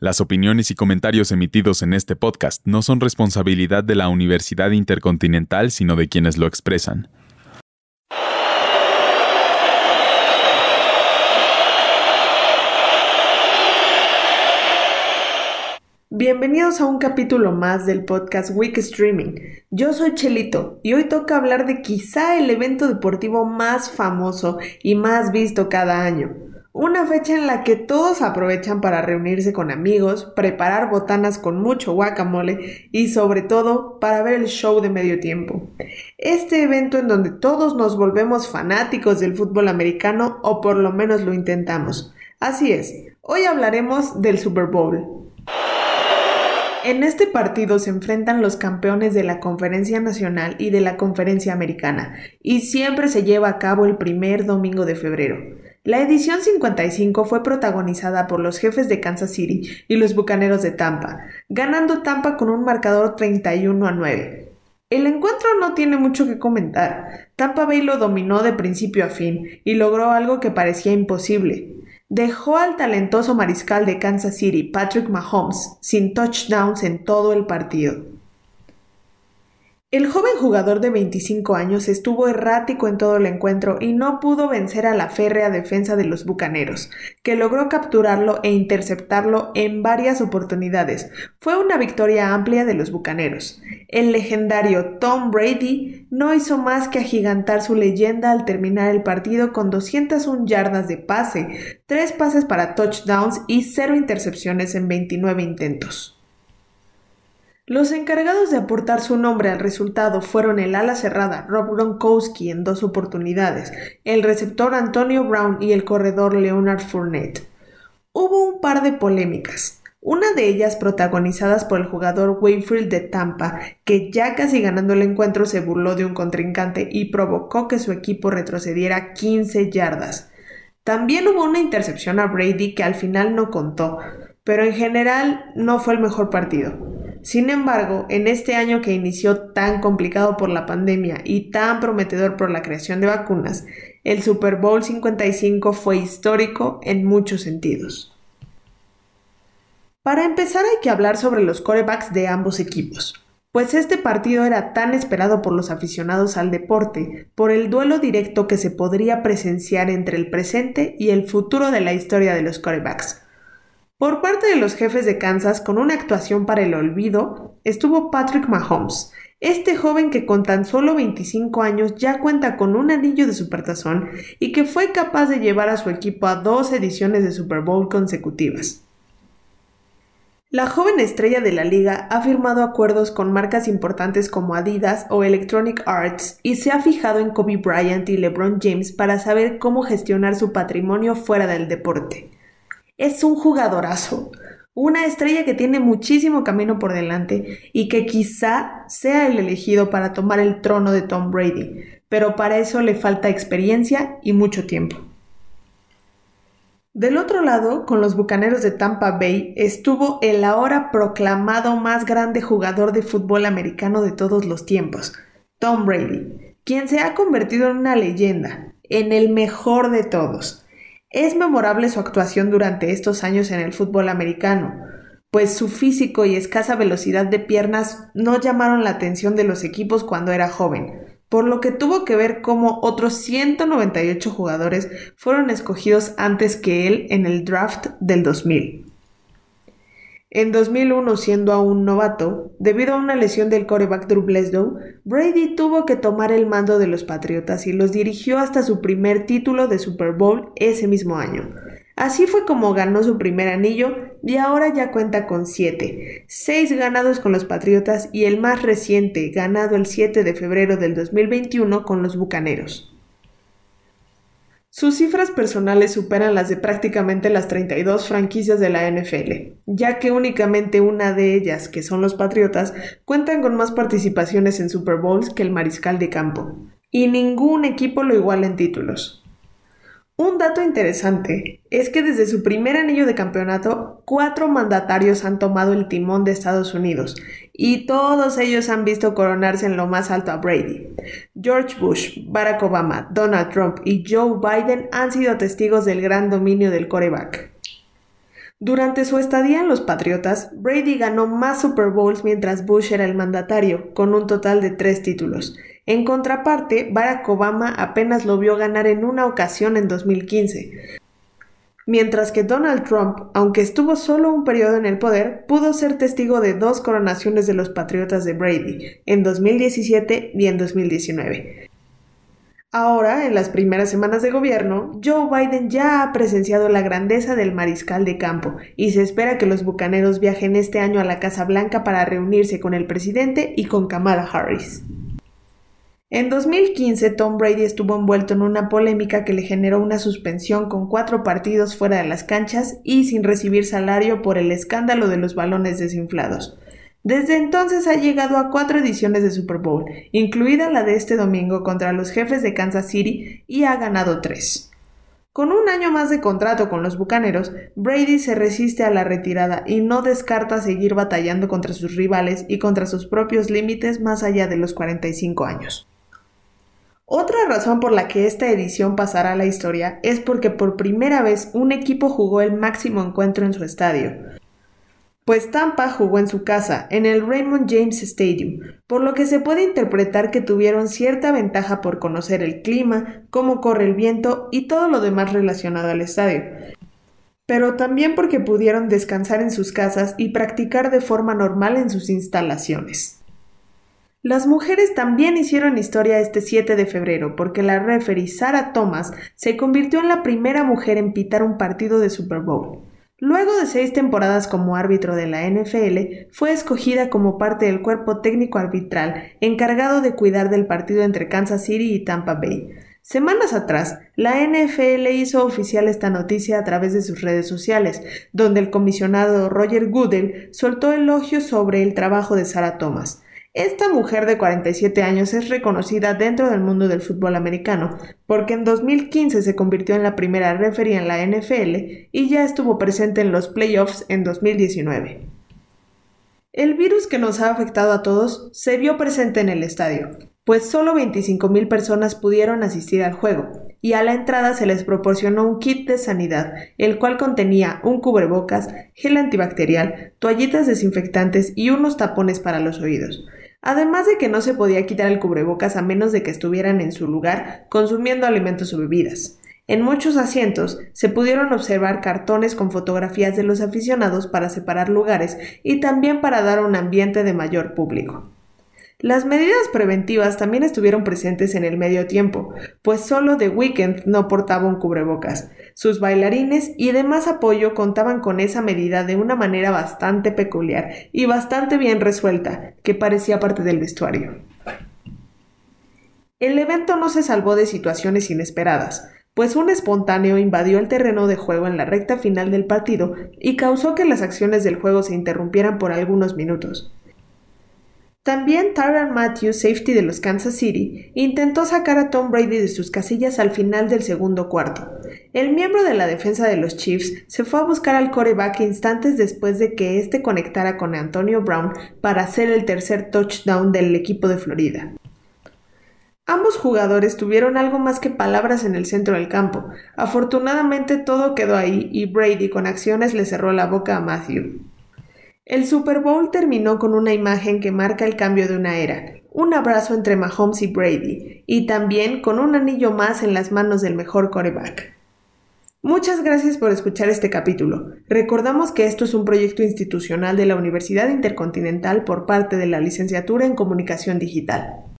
Las opiniones y comentarios emitidos en este podcast no son responsabilidad de la Universidad Intercontinental, sino de quienes lo expresan. Bienvenidos a un capítulo más del podcast Week Streaming. Yo soy Chelito y hoy toca hablar de quizá el evento deportivo más famoso y más visto cada año. Una fecha en la que todos aprovechan para reunirse con amigos, preparar botanas con mucho guacamole y sobre todo para ver el show de medio tiempo. Este evento en donde todos nos volvemos fanáticos del fútbol americano o por lo menos lo intentamos. Así es, hoy hablaremos del Super Bowl. En este partido se enfrentan los campeones de la Conferencia Nacional y de la Conferencia Americana, y siempre se lleva a cabo el primer domingo de febrero. La edición 55 fue protagonizada por los jefes de Kansas City y los Bucaneros de Tampa, ganando Tampa con un marcador 31 a 9. El encuentro no tiene mucho que comentar. Tampa Bay lo dominó de principio a fin y logró algo que parecía imposible, dejó al talentoso mariscal de Kansas City, Patrick Mahomes, sin touchdowns en todo el partido. El joven jugador de 25 años estuvo errático en todo el encuentro y no pudo vencer a la férrea defensa de los Bucaneros, que logró capturarlo e interceptarlo en varias oportunidades. Fue una victoria amplia de los Bucaneros. El legendario Tom Brady no hizo más que agigantar su leyenda al terminar el partido con 201 yardas de pase, 3 pases para touchdowns y 0 intercepciones en 29 intentos. Los encargados de aportar su nombre al resultado fueron el ala cerrada Rob Gronkowski en dos oportunidades, el receptor Antonio Brown y el corredor Leonard Fournette. Hubo un par de polémicas, una de ellas protagonizadas por el jugador Wayfield de Tampa, que ya casi ganando el encuentro se burló de un contrincante y provocó que su equipo retrocediera 15 yardas. También hubo una intercepción a Brady que al final no contó, pero en general no fue el mejor partido. Sin embargo, en este año que inició tan complicado por la pandemia y tan prometedor por la creación de vacunas, el Super Bowl 55 fue histórico en muchos sentidos. Para empezar hay que hablar sobre los corebacks de ambos equipos, pues este partido era tan esperado por los aficionados al deporte, por el duelo directo que se podría presenciar entre el presente y el futuro de la historia de los corebacks. Por parte de los jefes de Kansas, con una actuación para el olvido, estuvo Patrick Mahomes, este joven que con tan solo 25 años ya cuenta con un anillo de supertazón y que fue capaz de llevar a su equipo a dos ediciones de Super Bowl consecutivas. La joven estrella de la liga ha firmado acuerdos con marcas importantes como Adidas o Electronic Arts y se ha fijado en Kobe Bryant y LeBron James para saber cómo gestionar su patrimonio fuera del deporte. Es un jugadorazo, una estrella que tiene muchísimo camino por delante y que quizá sea el elegido para tomar el trono de Tom Brady, pero para eso le falta experiencia y mucho tiempo. Del otro lado, con los Bucaneros de Tampa Bay, estuvo el ahora proclamado más grande jugador de fútbol americano de todos los tiempos, Tom Brady, quien se ha convertido en una leyenda, en el mejor de todos. Es memorable su actuación durante estos años en el fútbol americano, pues su físico y escasa velocidad de piernas no llamaron la atención de los equipos cuando era joven, por lo que tuvo que ver cómo otros 198 jugadores fueron escogidos antes que él en el draft del 2000. En 2001, siendo aún novato, debido a una lesión del coreback Drew Bledsoe, Brady tuvo que tomar el mando de los Patriotas y los dirigió hasta su primer título de Super Bowl ese mismo año. Así fue como ganó su primer anillo y ahora ya cuenta con siete, seis ganados con los Patriotas y el más reciente, ganado el 7 de febrero del 2021 con los Bucaneros. Sus cifras personales superan las de prácticamente las 32 franquicias de la NFL, ya que únicamente una de ellas, que son los Patriotas, cuentan con más participaciones en Super Bowls que el mariscal de campo, y ningún equipo lo iguala en títulos. Un dato interesante es que desde su primer anillo de campeonato, cuatro mandatarios han tomado el timón de Estados Unidos y todos ellos han visto coronarse en lo más alto a Brady. George Bush, Barack Obama, Donald Trump y Joe Biden han sido testigos del gran dominio del coreback. Durante su estadía en los Patriotas, Brady ganó más Super Bowls mientras Bush era el mandatario, con un total de tres títulos. En contraparte, Barack Obama apenas lo vio ganar en una ocasión en 2015. Mientras que Donald Trump, aunque estuvo solo un periodo en el poder, pudo ser testigo de dos coronaciones de los Patriotas de Brady, en 2017 y en 2019. Ahora, en las primeras semanas de gobierno, Joe Biden ya ha presenciado la grandeza del mariscal de campo y se espera que los bucaneros viajen este año a la Casa Blanca para reunirse con el presidente y con Kamala Harris. En 2015, Tom Brady estuvo envuelto en una polémica que le generó una suspensión con cuatro partidos fuera de las canchas y sin recibir salario por el escándalo de los balones desinflados. Desde entonces ha llegado a cuatro ediciones de Super Bowl, incluida la de este domingo contra los jefes de Kansas City, y ha ganado tres. Con un año más de contrato con los Bucaneros, Brady se resiste a la retirada y no descarta seguir batallando contra sus rivales y contra sus propios límites más allá de los 45 años. Otra razón por la que esta edición pasará a la historia es porque por primera vez un equipo jugó el máximo encuentro en su estadio pues Tampa jugó en su casa, en el Raymond James Stadium, por lo que se puede interpretar que tuvieron cierta ventaja por conocer el clima, cómo corre el viento y todo lo demás relacionado al estadio. Pero también porque pudieron descansar en sus casas y practicar de forma normal en sus instalaciones. Las mujeres también hicieron historia este 7 de febrero porque la referee Sarah Thomas se convirtió en la primera mujer en pitar un partido de Super Bowl. Luego de seis temporadas como árbitro de la NFL, fue escogida como parte del cuerpo técnico arbitral encargado de cuidar del partido entre Kansas City y Tampa Bay. Semanas atrás, la NFL hizo oficial esta noticia a través de sus redes sociales, donde el comisionado Roger Goodell soltó elogios sobre el trabajo de Sarah Thomas. Esta mujer de 47 años es reconocida dentro del mundo del fútbol americano, porque en 2015 se convirtió en la primera referee en la NFL y ya estuvo presente en los playoffs en 2019. El virus que nos ha afectado a todos se vio presente en el estadio, pues solo 25.000 personas pudieron asistir al juego, y a la entrada se les proporcionó un kit de sanidad, el cual contenía un cubrebocas, gel antibacterial, toallitas desinfectantes y unos tapones para los oídos. Además de que no se podía quitar el cubrebocas a menos de que estuvieran en su lugar consumiendo alimentos o bebidas. En muchos asientos se pudieron observar cartones con fotografías de los aficionados para separar lugares y también para dar un ambiente de mayor público. Las medidas preventivas también estuvieron presentes en el medio tiempo, pues solo The Weeknd no portaba un cubrebocas. Sus bailarines y demás apoyo contaban con esa medida de una manera bastante peculiar y bastante bien resuelta, que parecía parte del vestuario. El evento no se salvó de situaciones inesperadas, pues un espontáneo invadió el terreno de juego en la recta final del partido y causó que las acciones del juego se interrumpieran por algunos minutos. También Tyron Matthews, safety de los Kansas City, intentó sacar a Tom Brady de sus casillas al final del segundo cuarto. El miembro de la defensa de los Chiefs se fue a buscar al coreback instantes después de que éste conectara con Antonio Brown para hacer el tercer touchdown del equipo de Florida. Ambos jugadores tuvieron algo más que palabras en el centro del campo. Afortunadamente todo quedó ahí y Brady con acciones le cerró la boca a Matthew. El Super Bowl terminó con una imagen que marca el cambio de una era, un abrazo entre Mahomes y Brady, y también con un anillo más en las manos del mejor coreback. Muchas gracias por escuchar este capítulo. Recordamos que esto es un proyecto institucional de la Universidad Intercontinental por parte de la Licenciatura en Comunicación Digital.